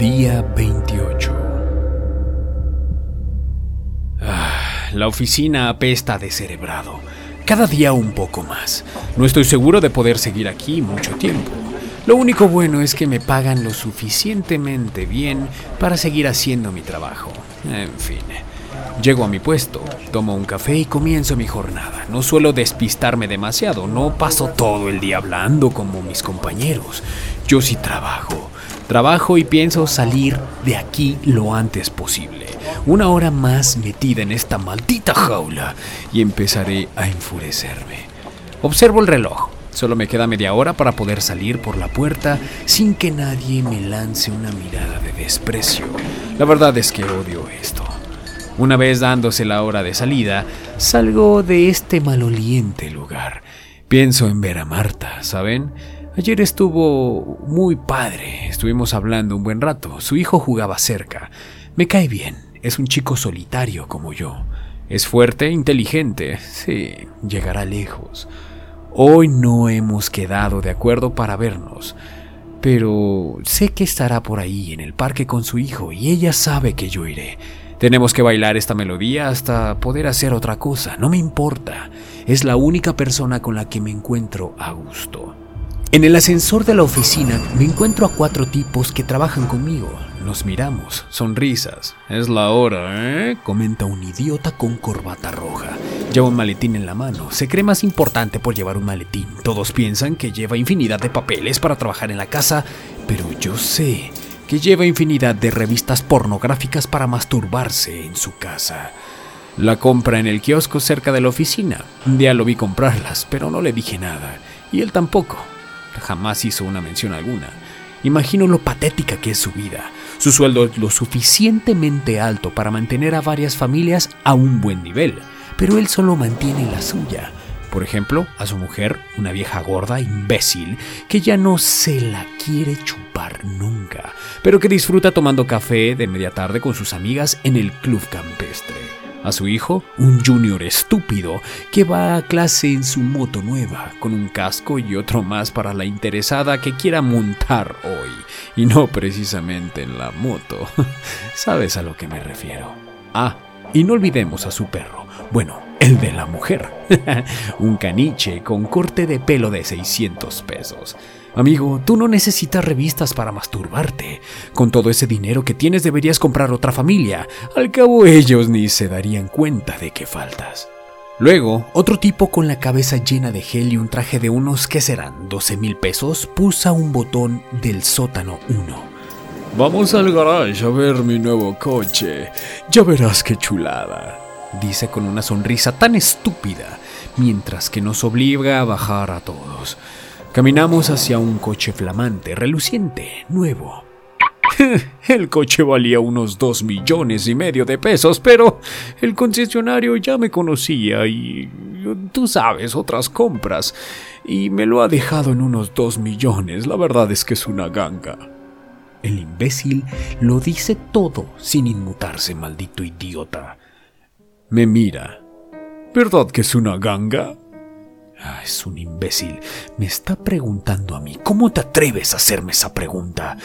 Día 28. Ah, la oficina apesta de cerebrado. Cada día un poco más. No estoy seguro de poder seguir aquí mucho tiempo. Lo único bueno es que me pagan lo suficientemente bien para seguir haciendo mi trabajo. En fin. Llego a mi puesto, tomo un café y comienzo mi jornada. No suelo despistarme demasiado, no paso todo el día hablando como mis compañeros. Yo sí trabajo. Trabajo y pienso salir de aquí lo antes posible. Una hora más metida en esta maldita jaula y empezaré a enfurecerme. Observo el reloj. Solo me queda media hora para poder salir por la puerta sin que nadie me lance una mirada de desprecio. La verdad es que odio esto. Una vez dándose la hora de salida, salgo de este maloliente lugar. Pienso en ver a Marta, ¿saben? Ayer estuvo muy padre, estuvimos hablando un buen rato, su hijo jugaba cerca. Me cae bien, es un chico solitario como yo. Es fuerte, inteligente, sí, llegará lejos. Hoy no hemos quedado de acuerdo para vernos, pero sé que estará por ahí en el parque con su hijo y ella sabe que yo iré. Tenemos que bailar esta melodía hasta poder hacer otra cosa, no me importa. Es la única persona con la que me encuentro a gusto. En el ascensor de la oficina me encuentro a cuatro tipos que trabajan conmigo. Nos miramos, sonrisas. Es la hora, ¿eh? comenta un idiota con corbata roja. Lleva un maletín en la mano. Se cree más importante por llevar un maletín. Todos piensan que lleva infinidad de papeles para trabajar en la casa, pero yo sé que lleva infinidad de revistas pornográficas para masturbarse en su casa. La compra en el kiosco cerca de la oficina. Un día lo vi comprarlas, pero no le dije nada. Y él tampoco jamás hizo una mención alguna. Imagino lo patética que es su vida. Su sueldo es lo suficientemente alto para mantener a varias familias a un buen nivel, pero él solo mantiene la suya. Por ejemplo, a su mujer, una vieja gorda, imbécil, que ya no se la quiere chupar nunca, pero que disfruta tomando café de media tarde con sus amigas en el club campestre a su hijo, un junior estúpido que va a clase en su moto nueva, con un casco y otro más para la interesada que quiera montar hoy, y no precisamente en la moto. ¿Sabes a lo que me refiero? Ah, y no olvidemos a su perro, bueno, el de la mujer, un caniche con corte de pelo de 600 pesos. Amigo, tú no necesitas revistas para masturbarte. Con todo ese dinero que tienes deberías comprar otra familia. Al cabo ellos ni se darían cuenta de que faltas. Luego, otro tipo con la cabeza llena de gel y un traje de unos que serán 12 mil pesos pulsa un botón del sótano 1. Vamos al garage a ver mi nuevo coche. Ya verás qué chulada. Dice con una sonrisa tan estúpida, mientras que nos obliga a bajar a todos. Caminamos hacia un coche flamante, reluciente, nuevo. El coche valía unos dos millones y medio de pesos, pero el concesionario ya me conocía y tú sabes, otras compras, y me lo ha dejado en unos dos millones. La verdad es que es una ganga. El imbécil lo dice todo sin inmutarse, maldito idiota. Me mira. ¿Verdad que es una ganga? Ah, es un imbécil. Me está preguntando a mí. ¿Cómo te atreves a hacerme esa pregunta?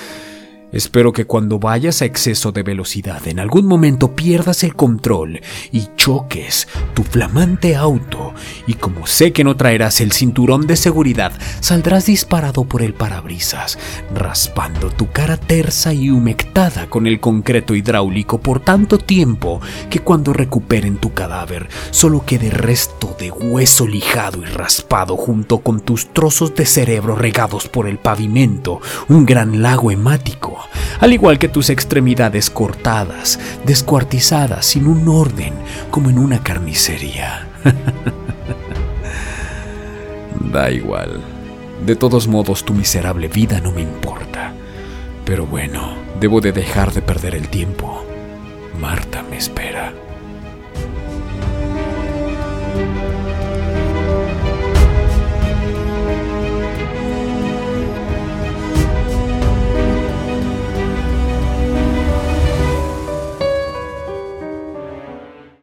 Espero que cuando vayas a exceso de velocidad en algún momento pierdas el control y choques tu flamante auto. Y como sé que no traerás el cinturón de seguridad, saldrás disparado por el parabrisas, raspando tu cara tersa y humectada con el concreto hidráulico por tanto tiempo que cuando recuperen tu cadáver solo quede resto de hueso lijado y raspado junto con tus trozos de cerebro regados por el pavimento, un gran lago hemático al igual que tus extremidades cortadas, descuartizadas sin un orden, como en una carnicería. da igual. De todos modos, tu miserable vida no me importa. Pero bueno, debo de dejar de perder el tiempo. Marta me espera.